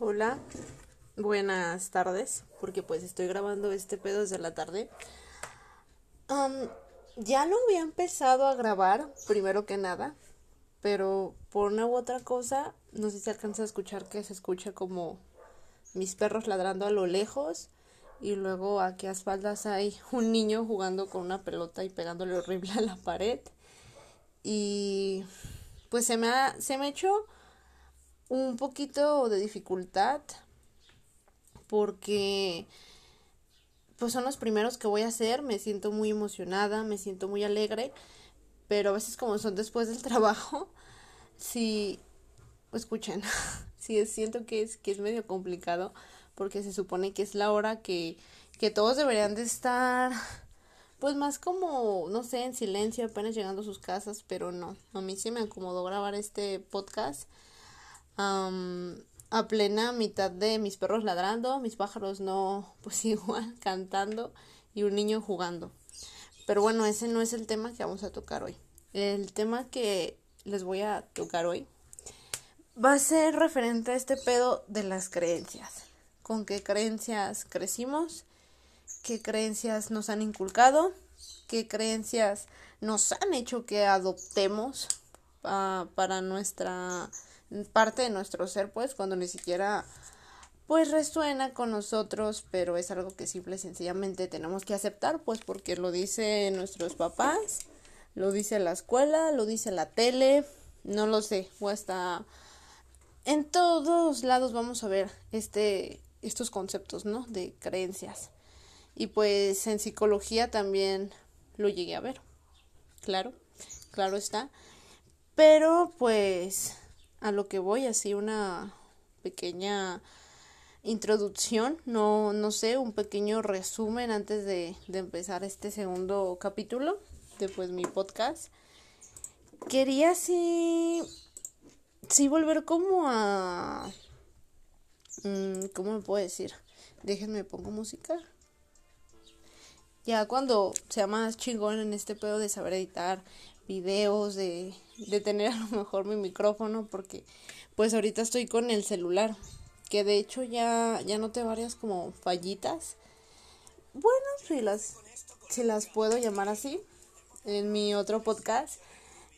Hola, buenas tardes, porque pues estoy grabando este pedo desde la tarde. ya lo había empezado a grabar, primero que nada, pero por una u otra cosa, no sé si alcanza a escuchar que se escucha como mis perros ladrando a lo lejos y luego aquí a espaldas hay un niño jugando con una pelota y pegándole horrible a la pared. Y pues se me ha, se me ha hecho un poquito de dificultad porque pues son los primeros que voy a hacer, me siento muy emocionada, me siento muy alegre, pero a veces como son después del trabajo, si escuchen, si siento que es que es medio complicado porque se supone que es la hora que que todos deberían de estar pues más como no sé en silencio apenas llegando a sus casas pero no a mí sí me acomodó grabar este podcast a plena mitad de mis perros ladrando, mis pájaros no, pues igual cantando y un niño jugando. Pero bueno, ese no es el tema que vamos a tocar hoy. El tema que les voy a tocar hoy va a ser referente a este pedo de las creencias. Con qué creencias crecimos, qué creencias nos han inculcado, qué creencias nos han hecho que adoptemos ah, para nuestra parte de nuestro ser, pues, cuando ni siquiera pues resuena con nosotros, pero es algo que simple y sencillamente tenemos que aceptar, pues porque lo dice nuestros papás, lo dice la escuela, lo dice la tele, no lo sé, o hasta en todos lados vamos a ver este estos conceptos, ¿no? de creencias. Y pues en psicología también lo llegué a ver. Claro, claro está. Pero pues a lo que voy, así una pequeña introducción, no, no sé, un pequeño resumen antes de, de empezar este segundo capítulo de pues mi podcast. Quería sí, sí volver como a... Mm, ¿Cómo me puedo decir? Déjenme pongo música. Ya cuando sea más chingón en este pedo de saber editar videos, de, de tener a lo mejor mi micrófono, porque pues ahorita estoy con el celular, que de hecho ya, ya noté varias como fallitas. Bueno, si las, si las puedo llamar así, en mi otro podcast,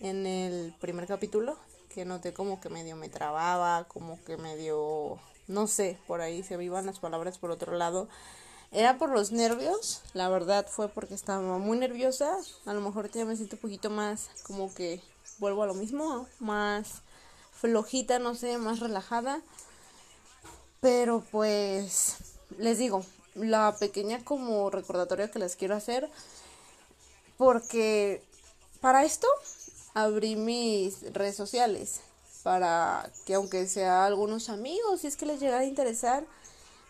en el primer capítulo, que noté como que medio me trababa, como que medio, no sé, por ahí se vivan las palabras por otro lado. Era por los nervios, la verdad fue porque estaba muy nerviosa. A lo mejor ya me siento un poquito más como que vuelvo a lo mismo, más flojita, no sé, más relajada. Pero pues les digo, la pequeña como recordatorio que les quiero hacer porque para esto abrí mis redes sociales para que aunque sea algunos amigos, si es que les llegara a interesar,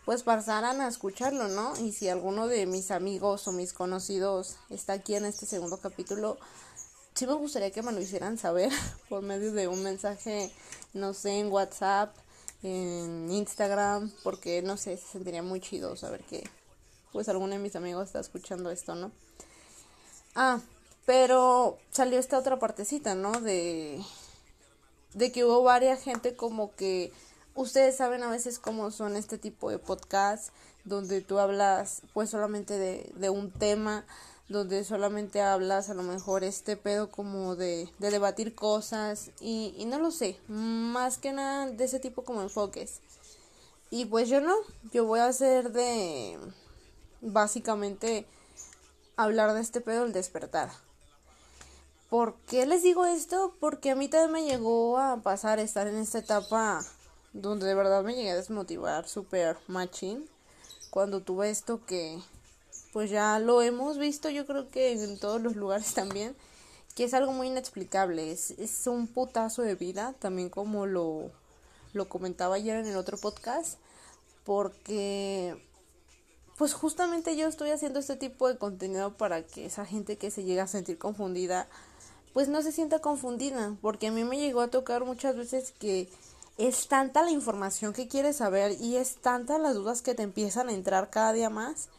pues pasaran a escucharlo, ¿no? Y si alguno de mis amigos o mis conocidos está aquí en este segundo capítulo, sí me gustaría que me lo hicieran saber por medio de un mensaje, no sé, en WhatsApp, en Instagram, porque no sé, se sentiría muy chido saber que pues alguno de mis amigos está escuchando esto, ¿no? Ah, pero salió esta otra partecita, ¿no? De de que hubo varias gente como que ustedes saben a veces cómo son este tipo de podcasts donde tú hablas pues solamente de, de un tema donde solamente hablas a lo mejor este pedo como de, de debatir cosas y, y no lo sé, más que nada de ese tipo como enfoques. Y pues yo no, yo voy a hacer de básicamente hablar de este pedo el despertar. ¿Por qué les digo esto? Porque a mí también me llegó a pasar estar en esta etapa donde de verdad me llegué a desmotivar súper machín cuando tuve esto que pues ya lo hemos visto yo creo que en todos los lugares también que es algo muy inexplicable. Es, es un putazo de vida también como lo lo comentaba ayer en el otro podcast porque pues justamente yo estoy haciendo este tipo de contenido para que esa gente que se llega a sentir confundida pues no se sienta confundida porque a mí me llegó a tocar muchas veces que es tanta la información que quieres saber y es tanta las dudas que te empiezan a entrar cada día más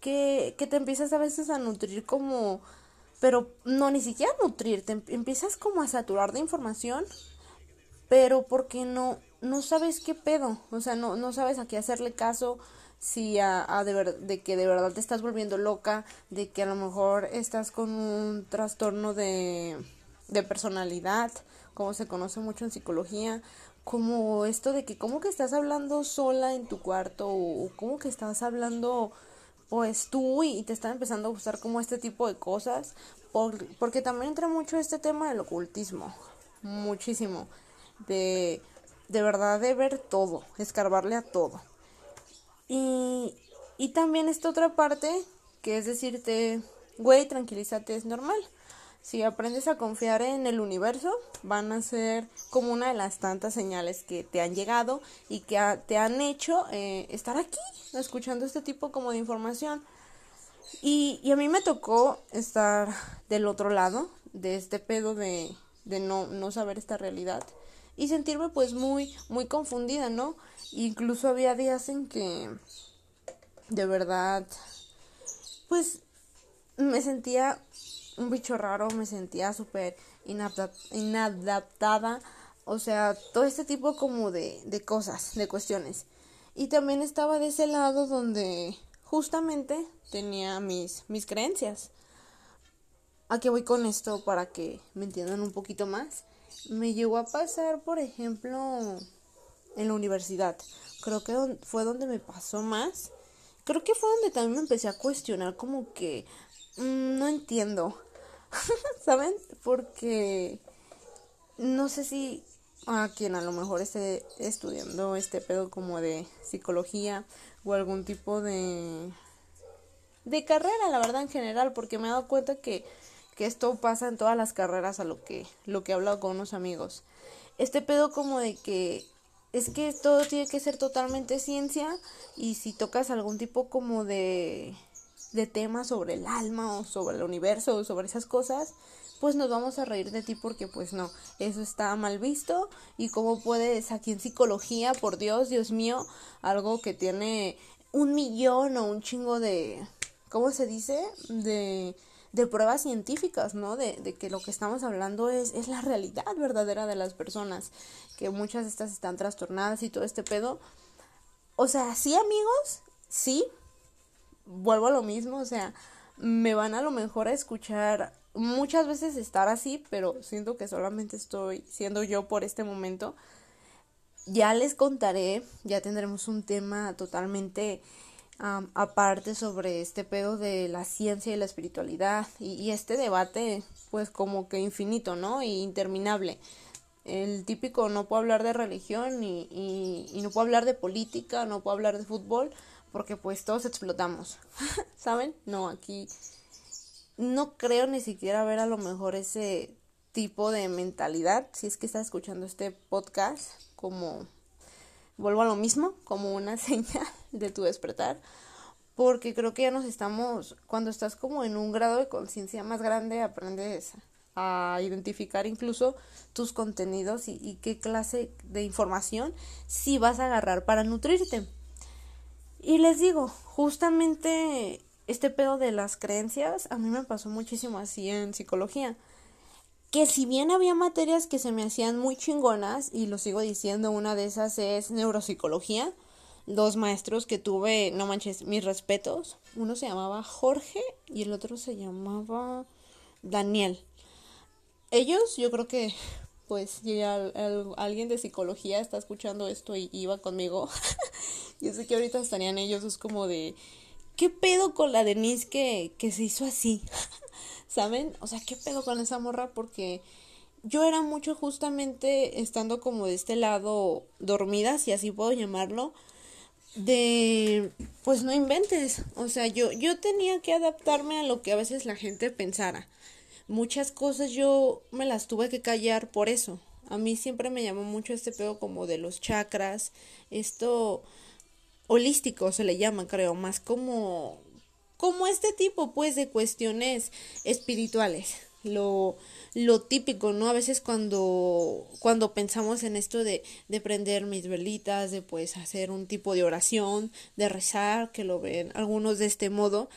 que, que te empiezas a veces a nutrir como pero no ni siquiera nutrir, te empiezas como a saturar de información, pero porque no no sabes qué pedo, o sea, no, no sabes a qué hacerle caso, si a, a de, ver, de que de verdad te estás volviendo loca, de que a lo mejor estás con un trastorno de, de personalidad, como se conoce mucho en psicología, como esto de que como que estás hablando sola en tu cuarto o como que estás hablando pues tú y te están empezando a gustar como este tipo de cosas por, porque también entra mucho este tema del ocultismo muchísimo de de verdad de ver todo escarbarle a todo. Y, y también esta otra parte que es decirte güey tranquilízate es normal si aprendes a confiar en el universo, van a ser como una de las tantas señales que te han llegado y que te han hecho eh, estar aquí, escuchando este tipo como de información. Y, y, a mí me tocó estar del otro lado de este pedo de, de no, no saber esta realidad y sentirme pues muy, muy confundida, ¿no? Incluso había días en que de verdad pues me sentía un bicho raro, me sentía súper inadaptada, o sea, todo este tipo como de, de cosas, de cuestiones. Y también estaba de ese lado donde justamente tenía mis, mis creencias. ¿A voy con esto para que me entiendan un poquito más? Me llegó a pasar, por ejemplo, en la universidad. Creo que fue donde me pasó más. Creo que fue donde también me empecé a cuestionar como que no entiendo. ¿Saben? Porque no sé si a quien a lo mejor esté estudiando este pedo como de psicología o algún tipo de de carrera, la verdad en general, porque me he dado cuenta que, que esto pasa en todas las carreras a lo que lo que he hablado con unos amigos. Este pedo como de que es que todo tiene que ser totalmente ciencia y si tocas algún tipo como de de temas sobre el alma o sobre el universo o sobre esas cosas, pues nos vamos a reír de ti porque pues no, eso está mal visto y cómo puedes aquí en psicología, por Dios, Dios mío, algo que tiene un millón o un chingo de, ¿cómo se dice? De, de pruebas científicas, ¿no? De, de que lo que estamos hablando es, es la realidad verdadera de las personas, que muchas de estas están trastornadas y todo este pedo. O sea, sí amigos, sí, vuelvo a lo mismo, o sea, me van a lo mejor a escuchar muchas veces estar así, pero siento que solamente estoy siendo yo por este momento. Ya les contaré, ya tendremos un tema totalmente aparte sobre este pedo de la ciencia y la espiritualidad y, este debate pues como que infinito, ¿no? Y interminable. El típico no puedo hablar de religión y, y no puedo hablar de política, no puedo hablar de fútbol, porque pues todos explotamos, ¿saben? No, aquí no creo ni siquiera ver a lo mejor ese tipo de mentalidad, si es que estás escuchando este podcast, como, vuelvo a lo mismo, como una señal de tu despertar, porque creo que ya nos estamos, cuando estás como en un grado de conciencia más grande, aprendes a identificar incluso tus contenidos y, y qué clase de información si vas a agarrar para nutrirte. Y les digo, justamente este pedo de las creencias a mí me pasó muchísimo así en psicología. Que si bien había materias que se me hacían muy chingonas, y lo sigo diciendo, una de esas es neuropsicología, dos maestros que tuve, no manches, mis respetos. Uno se llamaba Jorge y el otro se llamaba Daniel. Ellos, yo creo que, pues, si alguien de psicología está escuchando esto y iba conmigo, Yo sé que ahorita estarían ellos, es como de, ¿qué pedo con la Denise que, que se hizo así? ¿Saben? O sea, ¿qué pedo con esa morra? Porque yo era mucho justamente estando como de este lado dormida, si así puedo llamarlo, de pues no inventes, o sea, yo yo tenía que adaptarme a lo que a veces la gente pensara. Muchas cosas yo me las tuve que callar por eso. A mí siempre me llamó mucho este pedo como de los chakras, esto holístico se le llama, creo, más como como este tipo pues de cuestiones espirituales. Lo lo típico, ¿no? A veces cuando cuando pensamos en esto de de prender mis velitas, de pues hacer un tipo de oración, de rezar, que lo ven algunos de este modo,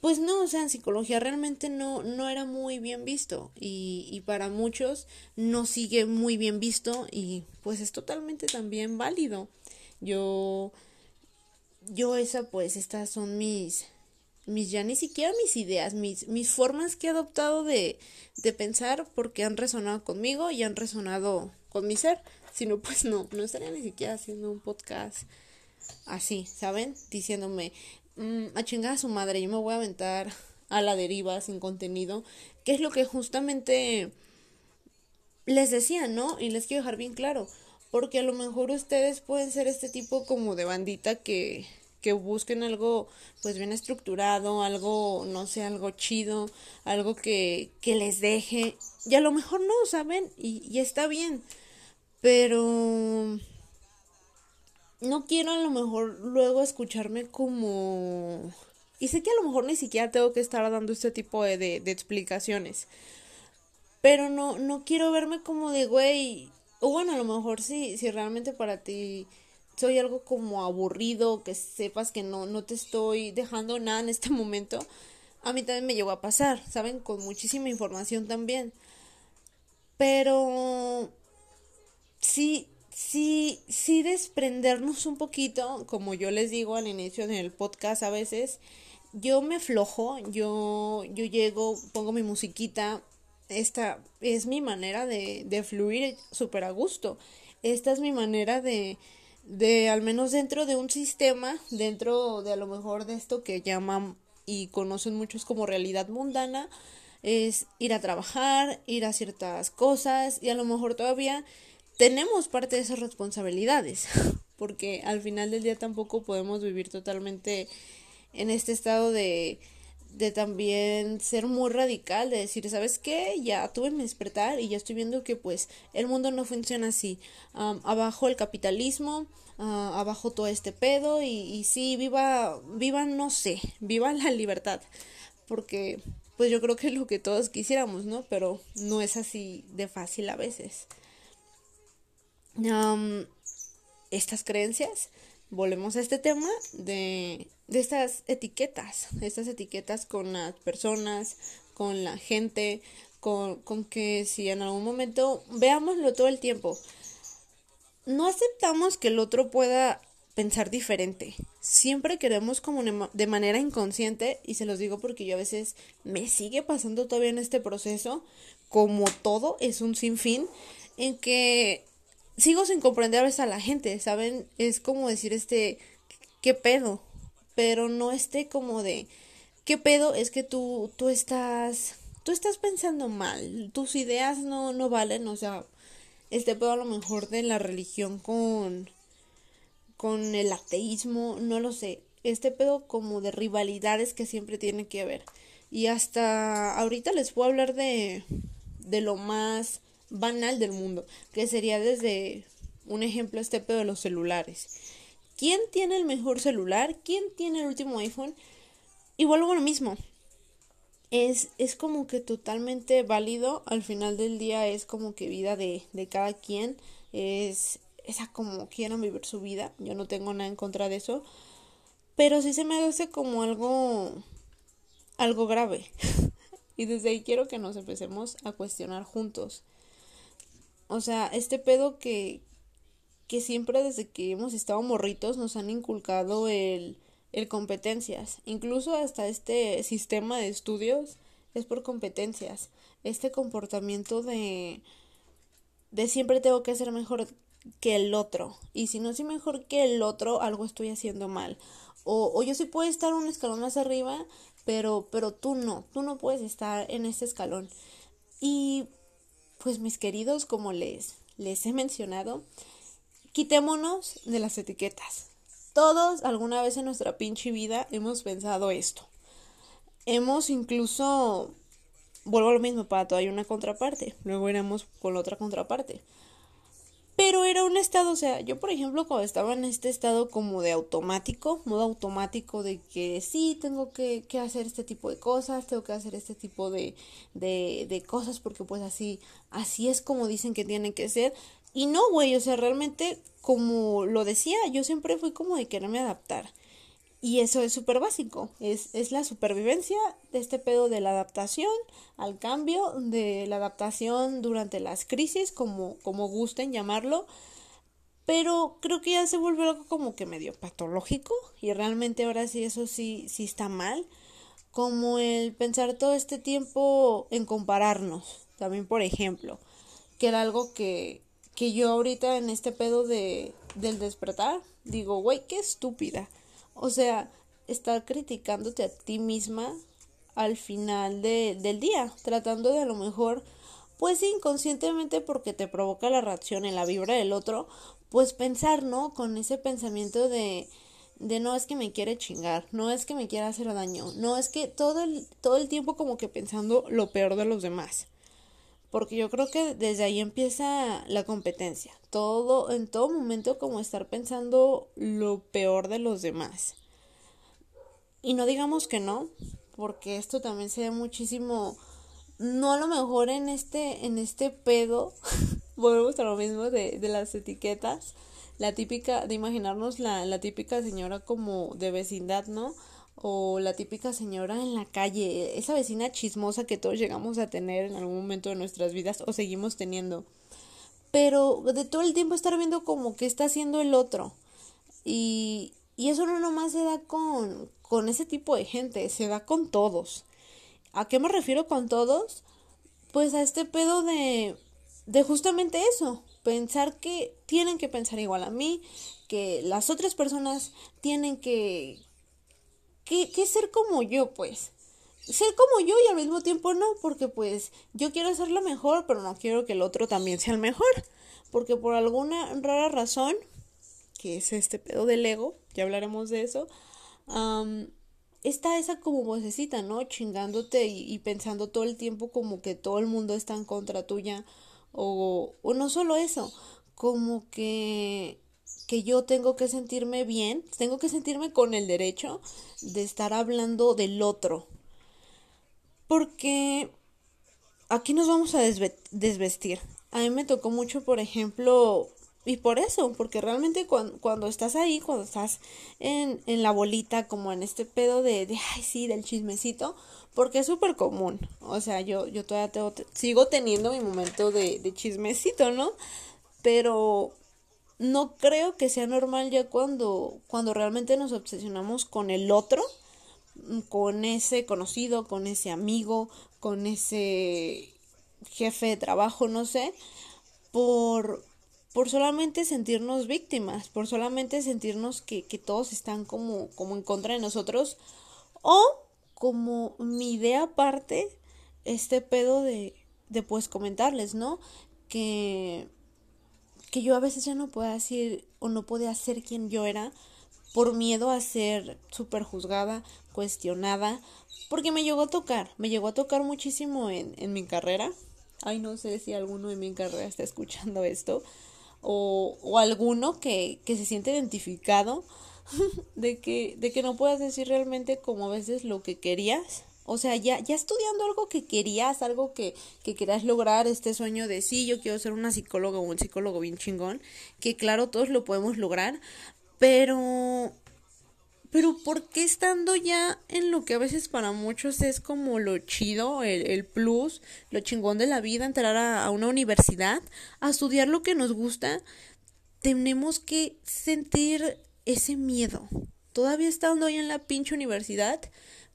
pues no, o sea, en psicología realmente no, no era muy bien visto y, y para muchos no sigue muy bien visto y pues es totalmente también válido. Yo, yo esa pues estas son mis, mis ya ni siquiera mis ideas, mis, mis formas que he adoptado de, de pensar porque han resonado conmigo y han resonado con mi ser, sino pues no, no estaría ni siquiera haciendo un podcast así, ¿saben? Diciéndome, Mm, a chingar a su madre, yo me voy a aventar a la deriva sin contenido, que es lo que justamente les decía, ¿no? Y les quiero dejar bien claro, porque a lo mejor ustedes pueden ser este tipo como de bandita que que busquen algo pues bien estructurado, algo, no sé, algo chido, algo que, que les deje, y a lo mejor no, ¿saben? Y, y está bien, pero no quiero a lo mejor luego escucharme como... Y sé que a lo mejor ni siquiera tengo que estar dando este tipo de, de, explicaciones. Pero no, no quiero verme como de, güey, o bueno, a lo mejor sí, si realmente para ti soy algo como aburrido, que sepas que no, no te estoy dejando nada en este momento, a mí también me llegó a pasar, ¿saben? Con muchísima información también. Pero desprendernos un poquito, como yo les digo al inicio del podcast a veces, yo me flojo, yo, yo llego, pongo mi musiquita, esta es mi manera de, de fluir súper a gusto, esta es mi manera de, de, al menos dentro de un sistema, dentro de a lo mejor de esto que llaman y conocen muchos como realidad mundana, es ir a trabajar, ir a ciertas cosas y a lo mejor todavía tenemos parte de esas responsabilidades, porque al final del día tampoco podemos vivir totalmente en este estado de, de también ser muy radical, de decir, ¿sabes qué? Ya tuve mi despertar y ya estoy viendo que pues el mundo no funciona así. abajo el capitalismo, uh, abajo todo este pedo y, y sí, viva, viva, no sé, viva la libertad, porque pues yo creo que es lo que todos quisiéramos, ¿no? Pero no es así de fácil a veces estas creencias, volvemos a este tema de, de estas etiquetas, estas etiquetas con las personas, con la gente, con, con que si en algún momento, veámoslo todo el tiempo, no aceptamos que el otro pueda pensar diferente. Siempre queremos como de manera inconsciente, y se los digo porque yo a veces me sigue pasando todavía en este proceso, como todo es un sinfín, en que sigo sin comprender a veces a la gente, ¿saben? Es como decir este, ¿qué pedo? Pero no esté como de, ¿qué pedo? Es que tú, tú estás, tú estás pensando mal, tus ideas no, no valen, o sea, este pedo a lo mejor de la religión con, con el ateísmo, no lo sé, este pedo como de rivalidades que siempre tiene que haber. Y hasta ahorita les puedo hablar de, de lo más banal del mundo, que sería desde un ejemplo este de los celulares. ¿Quién tiene el mejor celular? ¿Quién tiene el último iPhone? Y vuelvo a lo mismo. Es, es como que totalmente válido. Al final del día es como que vida de, de cada quien. Es, esa como quieran vivir su vida. Yo no tengo nada en contra de eso. Pero sí se me hace como algo. algo grave. y desde ahí quiero que nos empecemos a cuestionar juntos. O sea, este pedo que, que siempre desde que hemos estado morritos nos han inculcado el, el competencias. Incluso hasta este sistema de estudios es por competencias. Este comportamiento de, de siempre tengo que ser mejor que el otro. Y si no soy mejor que el otro, algo estoy haciendo mal. O, o yo sí puedo estar un escalón más arriba, pero, pero tú no, tú no puedes estar en ese escalón. Y pues mis queridos, como les, les he mencionado, quitémonos de las etiquetas. Todos alguna vez en nuestra pinche vida hemos pensado esto. Hemos incluso, vuelvo a lo mismo, para todo hay una contraparte. Luego iremos con la otra contraparte. Pero era un estado, o sea, yo por ejemplo cuando estaba en este estado como de automático, modo automático de que sí, tengo que, hacer este tipo de cosas, tengo que hacer este tipo de, de, de cosas porque pues así, así es como dicen que tienen que ser. Y no, güey, o sea, realmente como lo decía, yo siempre fui como de quererme adaptar. Y eso es súper básico, es, es la supervivencia de este pedo de la adaptación al cambio, de la adaptación durante las crisis, como, como gusten llamarlo, pero creo que ya se vuelve algo como que medio patológico y realmente ahora sí eso sí, sí está mal, como el pensar todo este tiempo en compararnos, también por ejemplo, que era algo que, que yo ahorita en este pedo de, del despertar, digo, güey, qué estúpida o sea, estar criticándote a ti misma al final de, del día, tratando de a lo mejor, pues inconscientemente porque te provoca la reacción en la vibra del otro, pues pensar, ¿no? Con ese pensamiento de, de no es que me quiere chingar, no es que me quiera hacer daño, no es que todo el, todo el tiempo como que pensando lo peor de los demás. Porque yo creo que desde ahí empieza la competencia. Todo, en todo momento como estar pensando lo peor de los demás. Y no digamos que no, porque esto también se ve muchísimo, no a lo mejor en este, en este pedo, volvemos a lo mismo de, de las etiquetas, la típica, de imaginarnos la, la típica señora como de vecindad, ¿no? O la típica señora en la calle, esa vecina chismosa que todos llegamos a tener en algún momento de nuestras vidas o seguimos teniendo. Pero de todo el tiempo estar viendo como que está haciendo el otro. Y, y eso no nomás se da con, con ese tipo de gente, se da con todos. ¿A qué me refiero con todos? Pues a este pedo de, de justamente eso, pensar que tienen que pensar igual a mí, que las otras personas tienen que, que, ser como yo, pues. Ser como yo y al mismo tiempo no, porque pues yo quiero ser lo mejor, pero no quiero que el otro también sea el mejor. Porque por alguna rara razón, que es este pedo del ego, ya hablaremos de eso, está esa como vocecita, ¿no? Chingándote y, y, pensando todo el tiempo como que todo el mundo está en contra tuya. O, o no solo eso, como que que yo tengo que sentirme bien, tengo que sentirme con el derecho de estar hablando del otro. Porque aquí nos vamos a desvestir. A mí me tocó mucho, por ejemplo, y por eso, porque realmente cuando, estás ahí, cuando estás en, en, la bolita, como en este pedo de, de ay, sí, del chismecito, porque es súper común. O sea, yo, yo todavía tengo, sigo teniendo mi momento de, de chismecito, ¿no? Pero no creo que sea normal ya cuando, cuando realmente nos obsesionamos con el otro, mm, con ese conocido, con ese amigo, con ese jefe de trabajo, no sé, por, por solamente sentirnos víctimas, por solamente sentirnos que, que todos están como, como en contra de nosotros, o como mi idea aparte, este pedo de, de pues comentarles, ¿no? Que que yo a veces ya no podía decir o no podía ser quien yo era por miedo a ser súper juzgada, cuestionada, porque me llegó a tocar, me llegó a tocar muchísimo en, en mi carrera. Ay, no sé si alguno de mi carrera está escuchando esto, o, o alguno que, que se siente identificado de que, de que no puedas decir realmente como a veces lo que querías o sea, ya, ya estudiando algo que querías, algo que, que querías lograr, este sueño de sí, yo quiero ser una psicóloga o un psicólogo bien chingón, que claro, todos lo podemos lograr, pero pero ¿por qué estando ya en lo que a veces para muchos es como lo chido, el, el plus, lo chingón de la vida, entrar a, a, una universidad, a estudiar lo que nos gusta, tenemos que sentir ese miedo? Todavía estando ahí en la pinche universidad,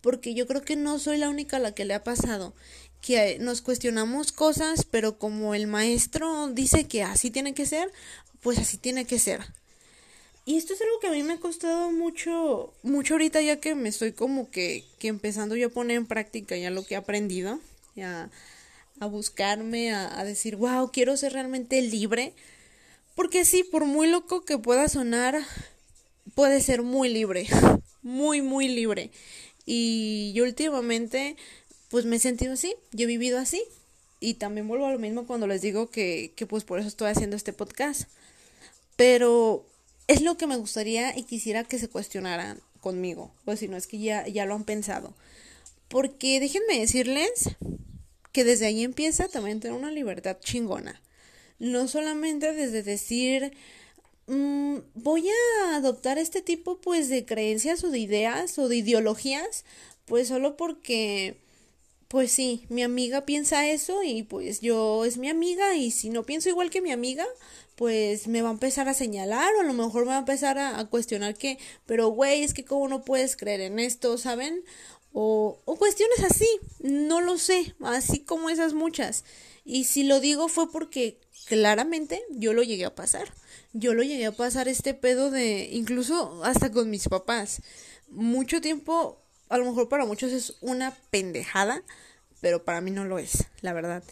porque yo creo que no soy la única a la que le ha pasado que nos cuestionamos cosas, pero como el maestro dice que así tiene que ser, pues así tiene que ser. Y esto es algo que a mí me ha costado mucho, mucho ahorita ya que me estoy como que, que empezando yo a poner en práctica ya lo que he aprendido, ya a buscarme, a, a decir, wow, quiero ser realmente libre. Porque sí, por muy loco que pueda sonar, puede ser muy libre, muy, muy libre. Y yo últimamente, pues me he sentido así, yo he vivido así. Y también vuelvo a lo mismo cuando les digo que, que pues por eso estoy haciendo este podcast. Pero es lo que me gustaría y quisiera que se cuestionaran conmigo. Pues si no es que ya, ya lo han pensado. Porque déjenme decirles que desde ahí empieza también tener una libertad chingona. No solamente desde decir, mm, voy a adoptar este tipo pues de creencias o de ideas o de ideologías pues solo porque pues sí, mi amiga piensa eso y pues yo es mi amiga y si no pienso igual que mi amiga, pues me va a empezar a señalar o a lo mejor me va a empezar a, cuestionar que, pero güey, es que cómo no puedes creer en esto, ¿saben? O, o cuestiones así, no lo sé, así como esas muchas. Y si lo digo fue porque claramente yo lo llegué a pasar. Yo lo llegué a pasar este pedo de, incluso hasta con mis papás. Mucho tiempo a lo mejor para muchos es una pendejada, pero para mí no lo es, la verdad.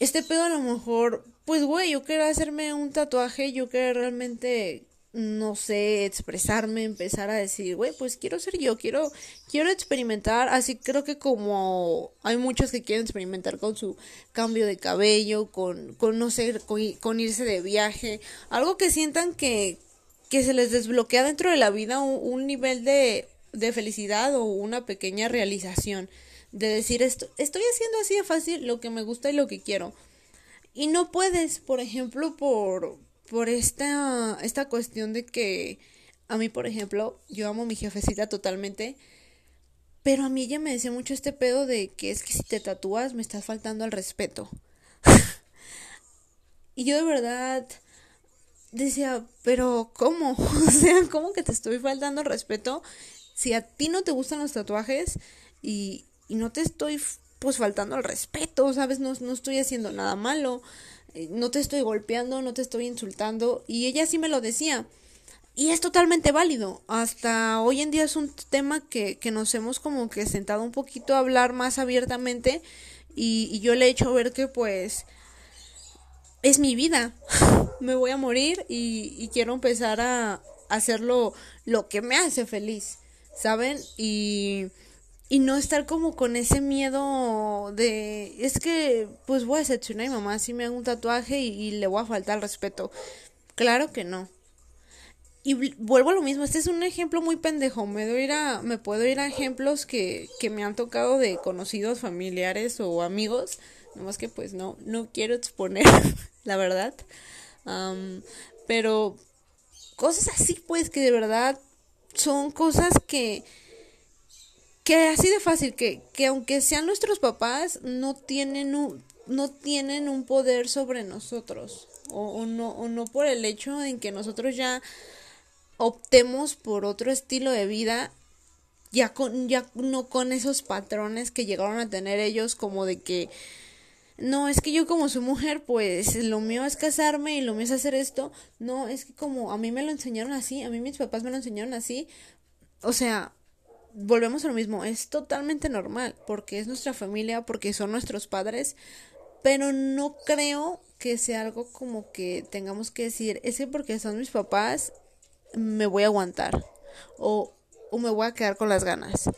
Este pedo a lo mejor, pues güey, yo quiero hacerme un tatuaje, yo quiero realmente, no sé, expresarme, empezar a decir, güey, pues quiero ser yo, quiero, quiero experimentar, así creo que como hay muchos que quieren experimentar con su cambio de cabello, con, con no sé, con, irse de viaje, algo que sientan que, que se les desbloquea dentro de la vida un nivel de de felicidad o una pequeña realización de decir esto, estoy haciendo así de fácil lo que me gusta y lo que quiero. Y no puedes, por ejemplo, por, por esta, esta cuestión de que a mí, por ejemplo, yo amo a mi jefecita totalmente, pero a mí ella me decía mucho este pedo de que es que si te tatúas me estás faltando al respeto. y yo de verdad decía, pero ¿cómo? o sea, ¿cómo que te estoy faltando al respeto si a ti no te gustan los tatuajes y, y no te estoy pues faltando al respeto, ¿sabes? No, no estoy haciendo nada malo, no te estoy golpeando, no te estoy insultando y ella sí me lo decía. Y es totalmente válido. Hasta hoy en día es un tema que, que nos hemos como que sentado un poquito a hablar más abiertamente y, y yo le he hecho ver que pues es mi vida. me voy a morir y, y quiero empezar a hacerlo lo que me hace feliz. ¿saben? Y, y no estar como con ese miedo de, es que, pues voy a decepcionar a mi mamá si me hago un tatuaje y, le voy a faltar el respeto. Claro que no. Y vuelvo a lo mismo, este es un ejemplo muy pendejo, me, doy a, me puedo ir a ejemplos que, que me han tocado de conocidos, familiares o amigos, nomás que pues no, no quiero exponer, la verdad. pero cosas así pues que de verdad son cosas que que así de fácil que, que aunque sean nuestros papás no tienen un, no tienen un poder sobre nosotros o, no o no por el hecho en que nosotros ya optemos por otro estilo de vida ya con ya no con esos patrones que llegaron a tener ellos como de que no, es que yo como soy mujer, pues lo mío es casarme y lo mío es hacer esto. No, es que como a mí me lo enseñaron así, a mí mis papás me lo enseñaron así. O sea, volvemos a lo mismo, es totalmente normal, porque es nuestra familia, porque son nuestros padres, pero no creo que sea algo como que tengamos que decir, es que porque son mis papás, me voy a aguantar o, o me voy a quedar con las ganas.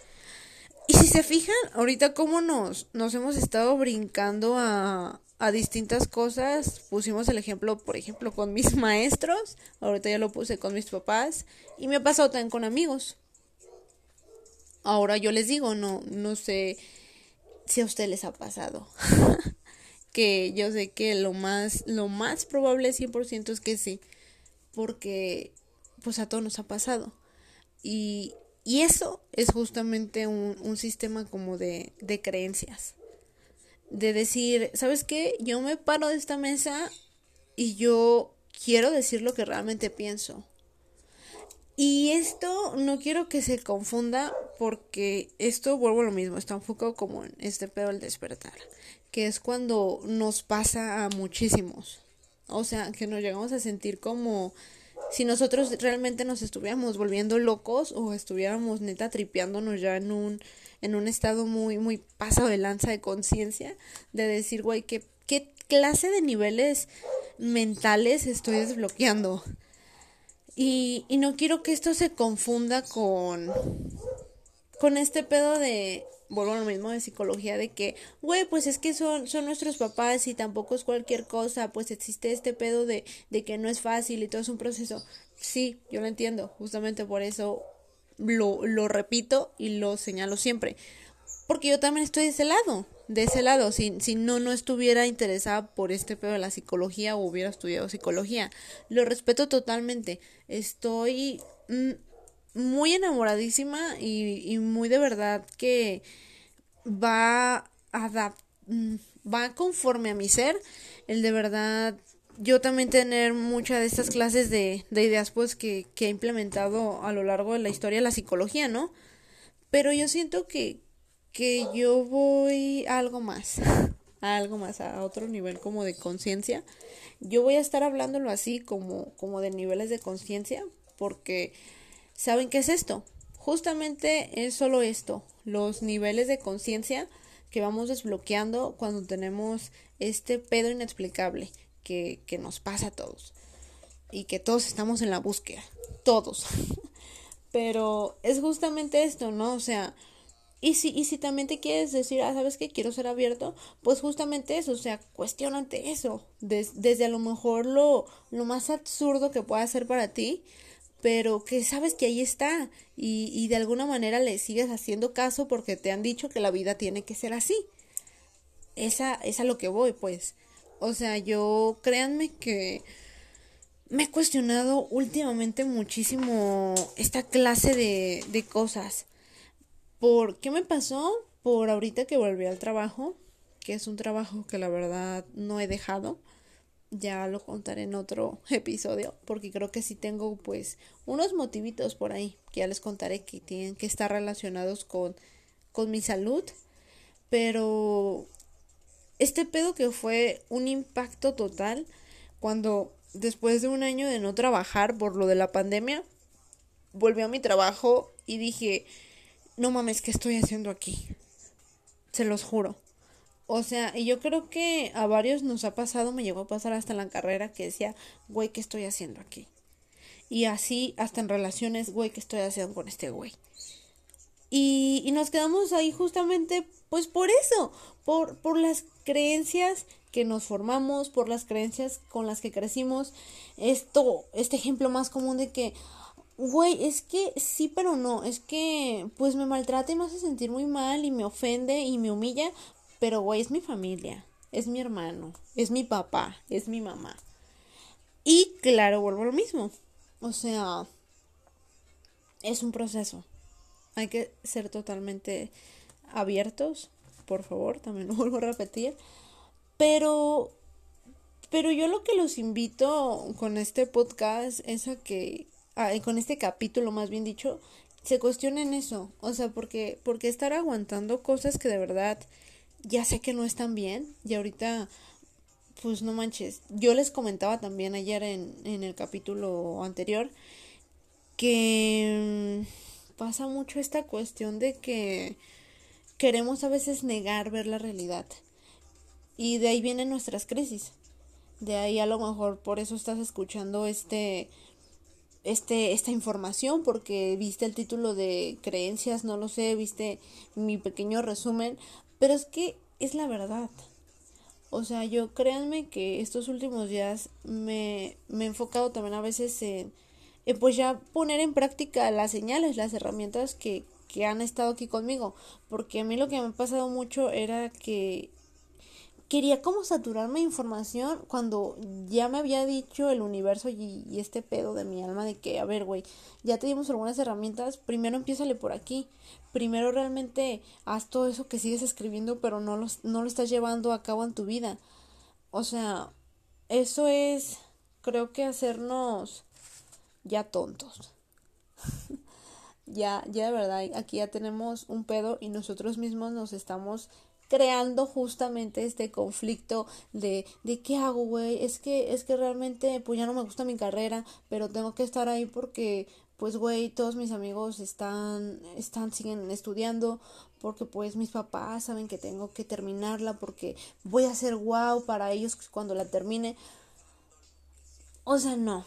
Y si se fijan, ahorita cómo nos, nos hemos estado brincando a, a distintas cosas. Pusimos el ejemplo, por ejemplo, con mis maestros. Ahorita ya lo puse con mis papás. Y me ha pasado también con amigos. Ahora yo les digo, no, no sé si a ustedes les ha pasado. que yo sé que lo más, lo más probable 100% es que sí. Porque pues a todos nos ha pasado. Y, y eso es justamente un, un sistema como de, de creencias. De decir, ¿sabes qué? Yo me paro de esta mesa y yo quiero decir lo que realmente pienso. Y esto no quiero que se confunda porque esto vuelvo a lo mismo, está enfocado como en este pedo del despertar, que es cuando nos pasa a muchísimos. O sea, que nos llegamos a sentir como si nosotros realmente nos estuviéramos volviendo locos o estuviéramos neta tripeándonos ya en un en un estado muy muy pasado de lanza de conciencia de decir, güey, ¿qué, qué clase de niveles mentales estoy desbloqueando. Y, y no quiero que esto se confunda con con este pedo de vuelvo a lo mismo de psicología de que, güey, pues es que son, son nuestros papás y tampoco es cualquier cosa, pues existe este pedo de, de que no es fácil y todo es un proceso. Sí, yo lo entiendo, justamente por eso lo, lo repito y lo señalo siempre. Porque yo también estoy de ese lado. De ese lado, si, si no, no estuviera interesada por este pedo de la psicología o hubiera estudiado psicología. Lo respeto totalmente. Estoy mm, muy enamoradísima y, y muy de verdad que va a mm, va conforme a mi ser el de verdad yo también tener muchas de estas clases de, de ideas pues que, que he implementado a lo largo de la historia de la psicología, ¿no? Pero yo siento que, que yo voy a algo más, a algo más, a otro nivel como de conciencia. Yo voy a estar hablándolo así como, como de niveles de conciencia, porque ¿saben qué es esto? Justamente es solo esto, los niveles de conciencia que vamos desbloqueando cuando tenemos este pedo inexplicable que, que nos pasa a todos y que todos estamos en la búsqueda, todos. Pero es justamente esto, ¿no? O sea, y si, y si también te quieres decir, ah, ¿sabes qué? Quiero ser abierto, pues justamente eso, o sea, cuestionante eso, desde a lo mejor lo, lo más absurdo que pueda ser para ti, pero que sabes que ahí está y, y de alguna manera le sigues haciendo caso porque te han dicho que la vida tiene que ser así. Esa es a lo que voy, pues. O sea, yo créanme que me he cuestionado últimamente muchísimo esta clase de, de cosas. ¿Por qué me pasó? Por ahorita que volví al trabajo, que es un trabajo que la verdad no he dejado. Ya lo contaré en otro episodio, porque creo que sí tengo pues unos motivitos por ahí, que ya les contaré que tienen que estar relacionados con, con mi salud. Pero este pedo que fue un impacto total cuando después de un año de no trabajar por lo de la pandemia, volví a mi trabajo y dije, no mames, ¿qué estoy haciendo aquí? Se los juro. O sea, y yo creo que a varios nos ha pasado, me llegó a pasar hasta en la carrera que decía, güey, ¿qué estoy haciendo aquí? Y así hasta en relaciones, güey, ¿qué estoy haciendo con este güey? Y, y nos quedamos ahí justamente, pues por eso, por, por las creencias que nos formamos, por las creencias con las que crecimos. Esto, este ejemplo más común de que, Güey, es que sí, pero no. Es que, pues me maltrata y me hace sentir muy mal y me ofende y me humilla. Pero, güey, es mi familia, es mi hermano, es mi papá, es mi mamá. Y claro, vuelvo a lo mismo. O sea, es un proceso. Hay que ser totalmente abiertos, por favor, también lo vuelvo a repetir. Pero, pero yo lo que los invito con este podcast es a que con este capítulo más bien dicho, se cuestionen eso, o sea, porque, porque estar aguantando cosas que de verdad ya sé que no están bien y ahorita, pues no manches, yo les comentaba también ayer en, en el capítulo anterior que mm, pasa mucho esta cuestión de que queremos a veces negar ver la realidad y de ahí vienen nuestras crisis. De ahí a lo mejor por eso estás escuchando este este, esta información porque viste el título de creencias, no lo sé, viste mi pequeño resumen, pero es que es la verdad. O sea, yo créanme que estos últimos días me, me he enfocado también a veces en, pues ya poner en práctica las señales, las herramientas que, que han estado aquí conmigo. Porque a mí lo que me ha pasado mucho era que quería como saturarme de información cuando ya me había dicho el universo y, este pedo de mi alma de que, a ver, güey, ya te dimos algunas herramientas, primero empiézale por aquí, primero realmente haz todo eso que sigues escribiendo pero no, los, no lo estás llevando a cabo en tu vida. O sea, eso es, creo que hacernos ya tontos. ya, ya de verdad, aquí ya tenemos un pedo y nosotros mismos nos estamos creando justamente este conflicto de, de qué hago, güey, es que, es que realmente, pues ya no me gusta mi carrera, pero tengo que estar ahí porque, pues, güey, todos mis amigos están, están, siguen estudiando, porque pues mis papás saben que tengo que terminarla, porque voy a ser guau para ellos cuando la termine. O sea, no.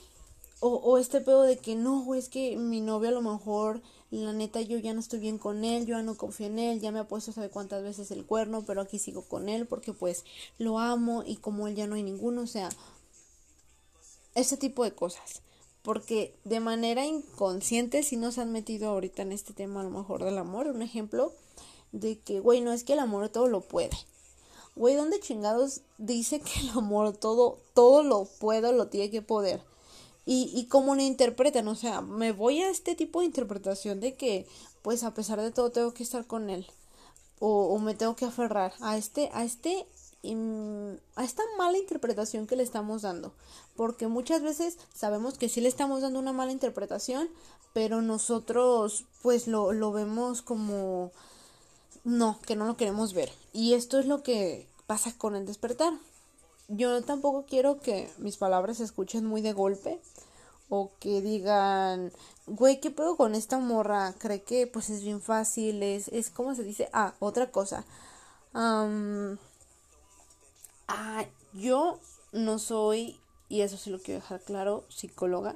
O, o este pedo de que no, güey, es que mi novio a lo mejor la neta yo ya no estoy bien con él, yo ya no confío en él, ya me ha puesto sabe cuántas veces el cuerno, pero aquí sigo con él porque pues lo amo y como él ya no hay ninguno, o sea, ese tipo de cosas. Porque de manera inconsciente si nos han metido ahorita en este tema a lo mejor del amor. Un ejemplo, de que, güey, no es que el amor todo lo puede. Güey, ¿dónde chingados dice que el amor todo, todo lo puede, lo tiene que poder? Y, y cómo lo interpretan, o sea, me voy a este tipo de interpretación de que, pues a pesar de todo, tengo que estar con él. O, o me tengo que aferrar a este, a este a esta mala interpretación que le estamos dando. Porque muchas veces sabemos que sí le estamos dando una mala interpretación, pero nosotros pues lo, lo vemos como no, que no lo queremos ver. Y esto es lo que pasa con el despertar. Yo tampoco quiero que mis palabras se escuchen muy de golpe o que digan, güey, ¿qué pedo con esta morra? Cree que pues es bien fácil, es, es como se dice, ah, otra cosa. Ah, yo no soy, y eso sí lo quiero dejar claro, psicóloga.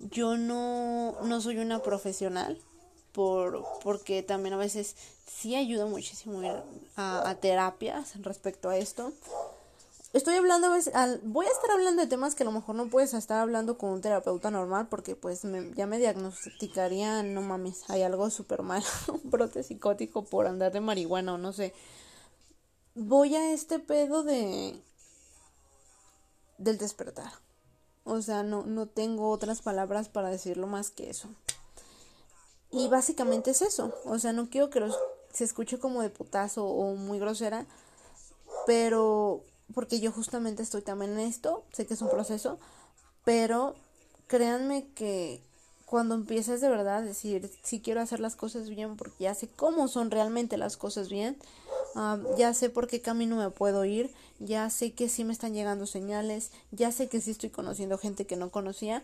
Yo no, no soy una profesional por, porque también a veces sí ayuda muchísimo a, a terapias respecto a esto. Estoy hablando, voy a estar hablando de temas que a lo mejor no puedes estar hablando con un terapeuta normal porque pues ya me diagnosticarían, no mames, hay algo súper mal, un brote psicótico por andar de marihuana o no sé voy a este pedo de del despertar. O sea, no, no tengo otras palabras para decirlo más que eso. Y básicamente es eso. O sea, no quiero que se escuche como de putazo o muy grosera, pero porque yo justamente estoy también en esto, sé que es un proceso, pero créanme que cuando empieces de verdad a decir si quiero hacer las cosas bien porque ya sé cómo son realmente las cosas bien, ya sé por qué camino me puedo ir, ya sé que sí me están llegando señales, ya sé que sí estoy conociendo gente que no conocía,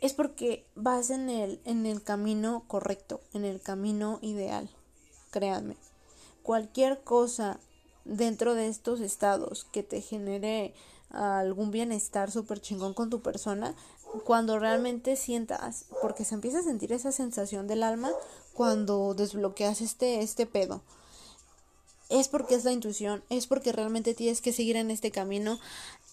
es porque vas en el, en el camino correcto, en el camino ideal, créanme. Cualquier cosa dentro de estos estados que te genere algún bienestar súper chingón con tu persona, cuando realmente sientas, porque se empieza a sentir esa sensación del alma cuando desbloqueas este, este pedo es porque es la intuición, es porque realmente tienes que seguir en este camino,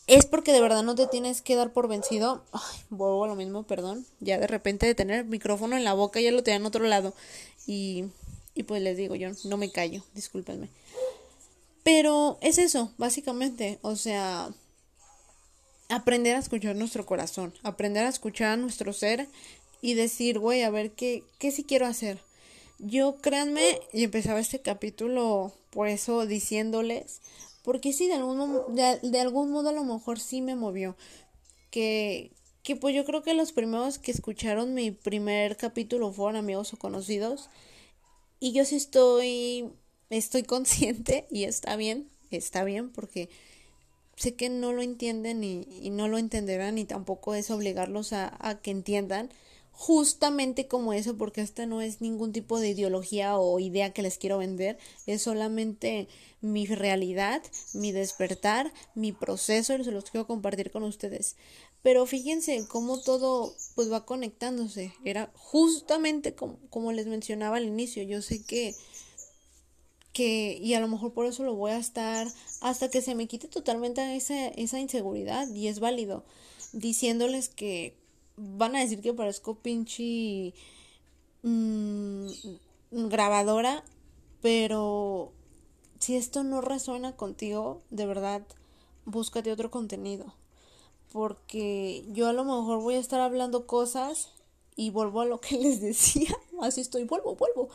es porque de verdad no te tienes que dar por vencido. Ay, vuelvo a lo mismo, perdón. Ya de repente de tener el micrófono en la boca ya lo tenía en otro lado. Y, y pues les digo, yo no me callo, discúlpenme. Pero es eso, básicamente. O sea, aprender a escuchar nuestro corazón, aprender a escuchar a nuestro ser y decir, güey, a ver qué, qué sí quiero hacer. Yo, créanme, y empezaba este capítulo por eso diciéndoles, porque sí, de algún, de, de algún modo a lo mejor sí me movió, que, que pues yo creo que los primeros que escucharon mi primer capítulo fueron amigos o conocidos, y yo sí estoy, estoy consciente, y está bien, está bien, porque sé que no lo entienden y, no lo entenderán, y tampoco es obligarlos a, a que entiendan, justamente como eso, porque esta no es ningún tipo de ideología o idea que les quiero vender, es solamente mi realidad, mi despertar, mi proceso y se los quiero compartir con ustedes. Pero fíjense cómo todo pues va conectándose. Era justamente como, como les mencionaba al inicio. Yo sé que que y a lo mejor por eso lo voy a estar hasta que se me quite totalmente esa, esa inseguridad y es válido diciéndoles que van a decir que parezco pinche mm, grabadora, pero si esto no resuena contigo, de verdad, búscate otro contenido. Porque yo a lo mejor voy a estar hablando cosas y vuelvo a lo que les decía, así estoy, vuelvo, vuelvo.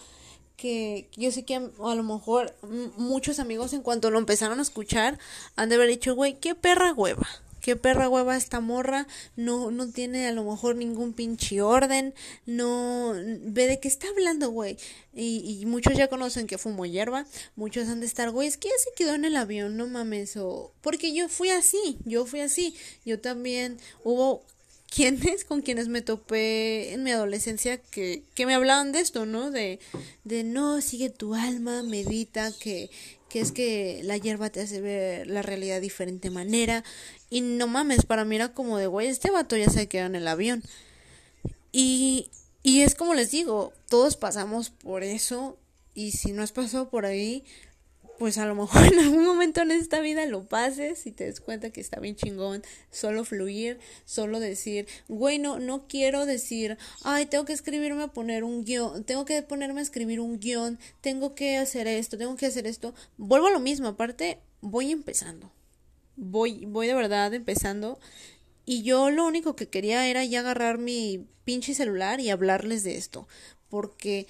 Que yo sé que a, lo mejor muchos amigos en cuanto lo empezaron a escuchar han de haber dicho, güey, qué perra hueva qué perra hueva esta morra, no, no tiene a lo mejor ningún pinche orden, no ve de qué está hablando, güey. Y, y muchos ya conocen que fumo hierba, muchos han de estar, güey, es que ya se quedó en el avión, no mames, o porque yo fui así, yo fui así, yo también hubo quienes con quienes me topé en mi adolescencia que, que me hablaban de esto, ¿no? De, de no, sigue tu alma, medita, que, que es que la hierba te hace ver la realidad de diferente manera. Y no mames, para mí era como de, güey, este vato ya se quedó en el avión. Y, y es como les digo, todos pasamos por eso. Y si no has pasado por ahí, pues a lo mejor en algún momento en esta vida lo pases y te des cuenta que está bien chingón, solo fluir, solo decir, güey, no, no quiero decir, ay, tengo que escribirme a poner un guion, tengo que ponerme a escribir un guion, tengo que hacer esto, tengo que hacer esto. Vuelvo a lo mismo, aparte, voy empezando. Voy, voy de verdad empezando. Y yo lo único que quería era ya agarrar mi pinche celular y hablarles de esto. Porque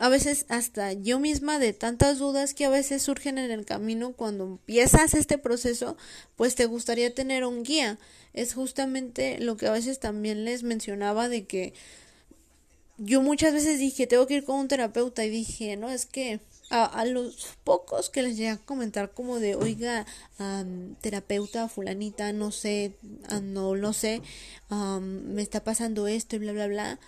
a veces hasta yo misma de tantas dudas que a veces surgen en el camino cuando empiezas este proceso, pues te gustaría tener un guía. Es justamente lo que a veces también les mencionaba de que yo muchas veces dije, tengo que ir con un terapeuta y dije, no, es que a, los pocos que les llegué a comentar como de, oiga, terapeuta fulanita, no sé, no lo sé, me está pasando esto y bla, bla, bla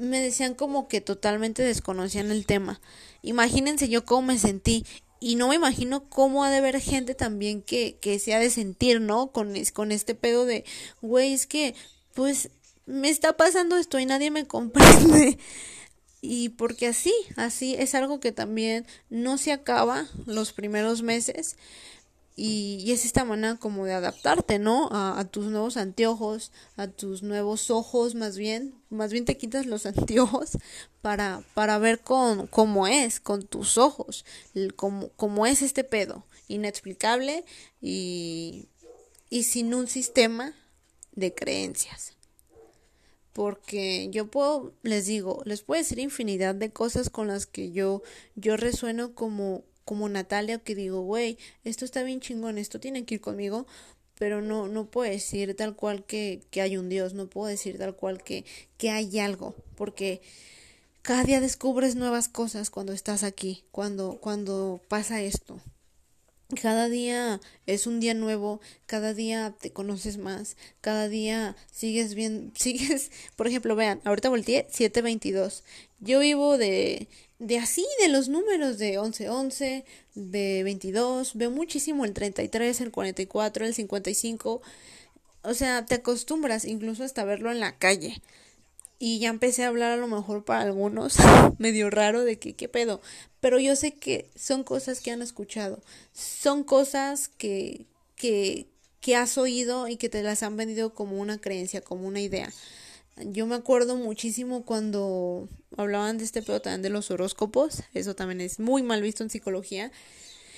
me decían como que totalmente desconocían el tema. Imagínense yo cómo me sentí. Y no me imagino cómo ha de haber gente también que, que se ha de sentir, ¿no? Con, con este pedo de, güey, es que, pues, me está pasando esto y nadie me comprende. Y porque así, así es algo que también no se acaba los primeros meses, y, es esta manera como de adaptarte, ¿no? A, tus nuevos anteojos, a tus nuevos ojos, más bien, más bien te quitas los anteojos para, para ver con, cómo es, con tus ojos, cómo, cómo es este pedo, inexplicable y, y sin un sistema de creencias. Porque yo puedo, les digo, les puedo decir infinidad de cosas con las que yo, yo resueno como como Natalia que digo, güey, esto está bien chingón, esto tiene que ir conmigo, pero no, no puedo decir tal cual que, que hay un Dios, no puedo decir tal cual que, que hay algo, porque cada día descubres nuevas cosas cuando estás aquí, cuando, cuando pasa esto. Cada día es un día nuevo, cada día te conoces más, cada día sigues bien, sigues, por ejemplo, vean, ahorita volteé 722. Yo vivo de de así, de los números de 11-11, de 22, veo muchísimo el 33, el 44, el 55. O sea, te acostumbras incluso hasta verlo en la calle. Y ya empecé a hablar a lo mejor para algunos medio raro de que qué pedo. Pero yo sé que son cosas que han escuchado. Son cosas que, que, que has oído y que te las han vendido como una creencia, como una idea. Yo me acuerdo muchísimo cuando hablaban de este pedo también de los horóscopos, eso también es muy mal visto en psicología.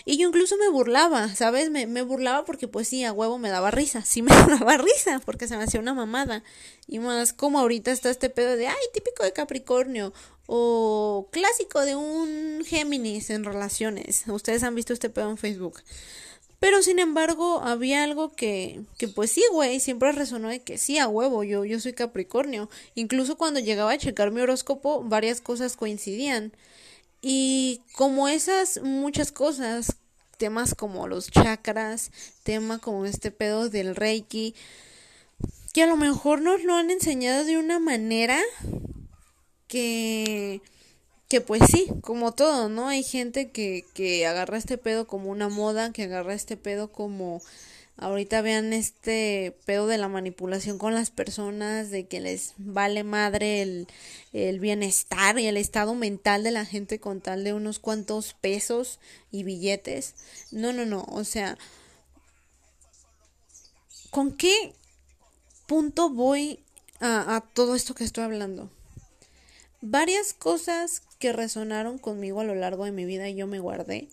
Y yo incluso me burlaba, ¿sabes? Me, me burlaba porque pues sí, a huevo me daba risa, sí me daba risa porque se me hacía una mamada. Y más como ahorita está este pedo de, ay, típico de Capricornio o clásico de un Géminis en relaciones. Ustedes han visto este pedo en Facebook. Pero sin embargo, había algo que, que pues sí, güey, siempre resonó de que sí, a huevo, yo, yo soy Capricornio. Incluso cuando llegaba a checar mi horóscopo, varias cosas coincidían. Y como esas muchas cosas, temas como los chakras, tema como este pedo del Reiki, que a lo mejor nos lo han enseñado de una manera que que pues sí, como todo, ¿no? Hay gente que, que agarra este pedo como una moda, que agarra este pedo como ahorita vean este pedo de la manipulación con las personas, de que les vale madre el, el bienestar y el estado mental de la gente con tal de unos cuantos pesos y billetes. No, no, no, o sea, ¿con qué punto voy a, a todo esto que estoy hablando? Varias cosas que resonaron conmigo a lo largo de mi vida y yo me guardé.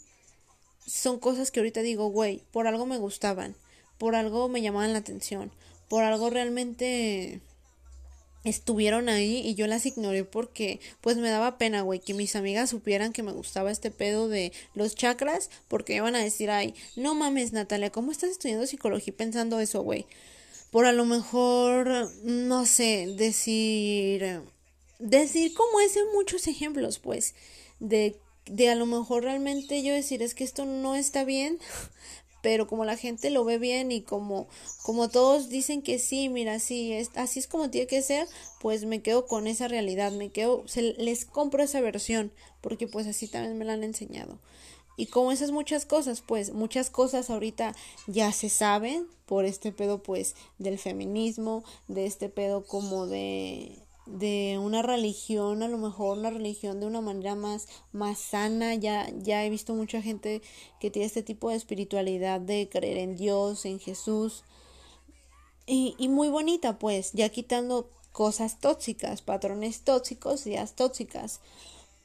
Son cosas que ahorita digo, güey, por algo me gustaban, por algo me llamaban la atención, por algo realmente estuvieron ahí y yo las ignoré porque pues me daba pena, güey, que mis amigas supieran que me gustaba este pedo de los chakras porque iban a decir, ay, no mames, Natalia, ¿cómo estás estudiando psicología pensando eso, güey? Por a lo mejor, no sé, decir decir como ese muchos ejemplos, pues, de, de a lo mejor realmente yo decir es que esto no está bien, pero como la gente lo ve bien y como, como todos dicen que sí, mira, sí, es, así es como tiene que ser, pues me quedo con esa realidad, me quedo, se, les compro esa versión, porque pues así también me la han enseñado. Y como esas muchas cosas, pues muchas cosas ahorita ya se saben por este pedo pues del feminismo, de este pedo como de de una religión, a lo mejor una religión de una manera más, más sana. Ya, ya he visto mucha gente que tiene este tipo de espiritualidad de creer en Dios, en Jesús. Y, y muy bonita, pues, ya quitando cosas tóxicas, patrones tóxicos, ideas tóxicas.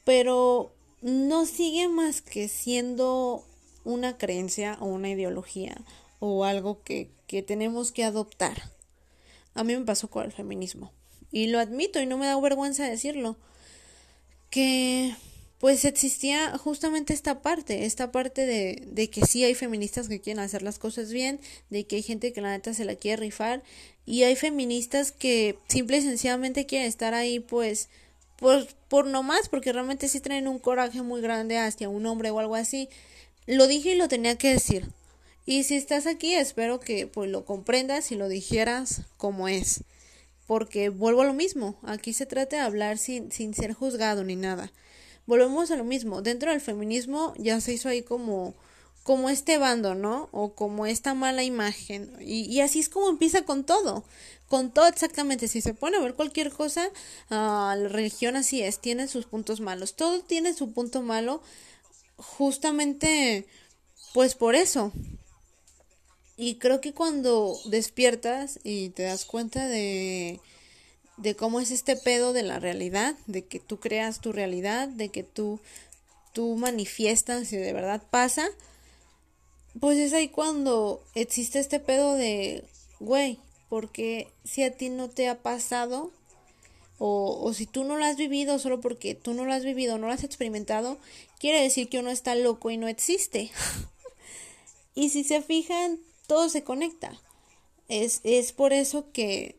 Pero no sigue más que siendo una creencia o una ideología o algo que, que tenemos que adoptar. A mí me pasó con el feminismo y lo admito y no me da vergüenza decirlo, que pues existía justamente esta parte, esta parte de, de que sí hay feministas que quieren hacer las cosas bien, de que hay gente que la neta se la quiere rifar y hay feministas que simple y sencillamente quieren estar ahí pues por, por no más, porque realmente sí traen un coraje muy grande hacia un hombre o algo así. Lo dije y lo tenía que decir. Y si estás aquí, espero que pues lo comprendas y lo dijeras como es porque vuelvo a lo mismo, aquí se trata de hablar sin, sin ser juzgado ni nada. Volvemos a lo mismo, dentro del feminismo ya se hizo ahí como, como este bando, ¿no? O como esta mala imagen. Y, y así es como empieza con todo, con todo exactamente. Si se pone a ver cualquier cosa, uh, la religión así es, tiene sus puntos malos. Todo tiene su punto malo justamente pues por eso, y creo que cuando despiertas y te das cuenta de, de cómo es este pedo de la realidad, de que tú creas tu realidad, de que tú, tú manifiestas y de verdad pasa, pues es ahí cuando existe este pedo de, güey, porque si a ti no te ha pasado, o, o si tú no lo has vivido solo porque tú no lo has vivido, no lo has experimentado, quiere decir que uno está loco y no existe. y si se fijan, todo se conecta. Es, es por eso que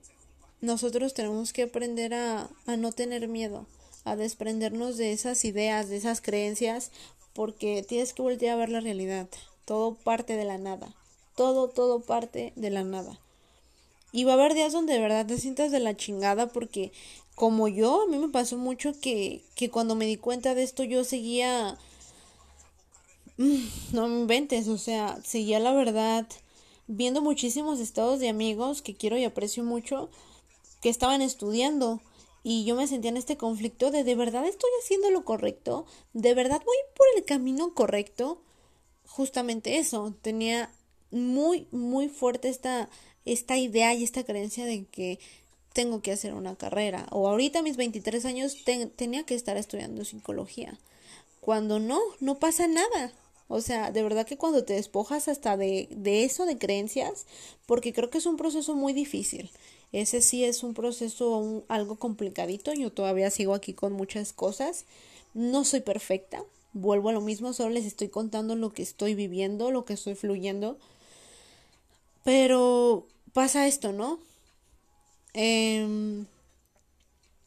nosotros tenemos que aprender a, a no tener miedo, a desprendernos de esas ideas, de esas creencias, porque tienes que volver a ver la realidad. Todo parte de la nada. Todo, todo parte de la nada. Y va a haber días donde de verdad te sientas de la chingada porque como yo, a mí me pasó mucho que, que cuando me di cuenta de esto yo seguía... Mm, no me inventes, o sea, seguía la verdad viendo muchísimos estados de amigos que quiero y aprecio mucho que estaban estudiando y yo me sentía en este conflicto de de verdad estoy haciendo lo correcto, de verdad voy por el camino correcto. Justamente eso, tenía muy muy fuerte esta esta idea y esta creencia de que tengo que hacer una carrera o ahorita mis 23 años tenía que estar estudiando psicología. Cuando no, no pasa nada. O sea, de verdad que cuando te despojas hasta de, de eso, de creencias, porque creo que es un proceso muy difícil. Ese sí es un proceso algo complicadito. Yo todavía sigo aquí con muchas cosas. No soy perfecta. Vuelvo a lo mismo, solo les estoy contando lo que estoy viviendo, lo que estoy fluyendo. Pero pasa esto, ¿no? Eh,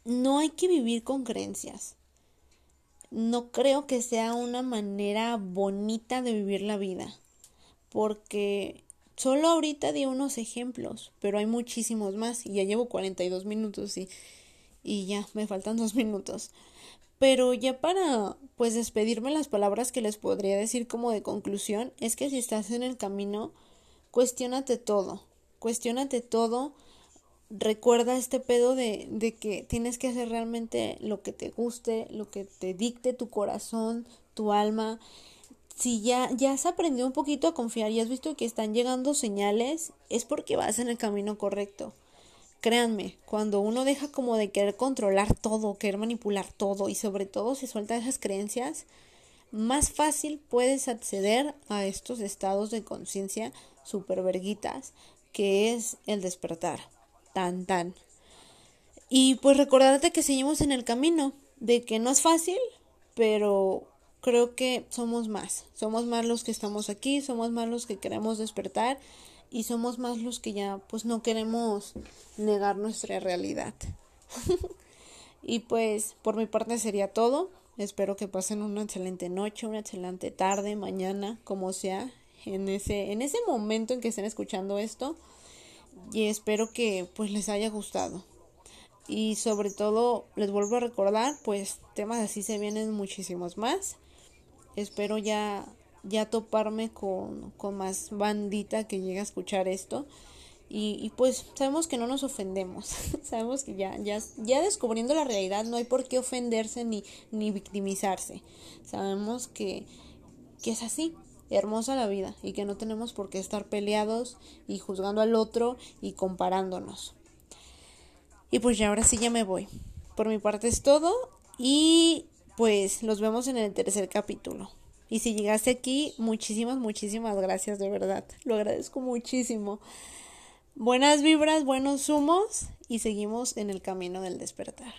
no hay que vivir con creencias no creo que sea una manera bonita de vivir la vida, porque solo ahorita di unos ejemplos, pero hay muchísimos más y ya llevo 42 minutos y, y ya me faltan dos minutos. Pero ya para pues despedirme las palabras que les podría decir como de conclusión es que si estás en el camino, cuestiónate todo, cuestiónate todo recuerda este pedo de, de que tienes que hacer realmente lo que te guste, lo que te dicte tu corazón, tu alma. Si ya, ya has aprendido un poquito a confiar y has visto que están llegando señales, es porque vas en el camino correcto. Créanme, cuando uno deja como de querer controlar todo, querer manipular todo y sobre todo se suelta esas creencias, más fácil puedes acceder a estos estados de conciencia superverguitas que es el despertar Y pues recordarte que seguimos en el camino, de que no es fácil, pero creo que somos más, somos más los que estamos aquí, somos más los que queremos despertar y somos más los que ya pues no queremos negar nuestra realidad. y pues por mi parte sería todo. Espero que pasen una excelente noche, una excelente tarde, mañana, como sea, en ese en ese momento en que estén escuchando esto y espero que pues les haya gustado. Y sobre todo les vuelvo a recordar, pues temas así se vienen muchísimos más. Espero ya ya toparme con, con más bandita que llegue a escuchar esto Y, pues sabemos que no nos ofendemos, sabemos que ya, ya, ya descubriendo la realidad no hay por qué ofenderse ni, ni victimizarse. Sabemos que, que es así, hermosa la vida y que no tenemos por qué estar peleados y juzgando al otro y comparándonos. Y pues ya ahora sí ya me voy. Por mi parte es todo y pues los vemos en el tercer capítulo. Y si llegaste aquí, muchísimas, muchísimas gracias, de verdad. Lo agradezco muchísimo. Buenas vibras, buenos humos y seguimos en el camino del despertar.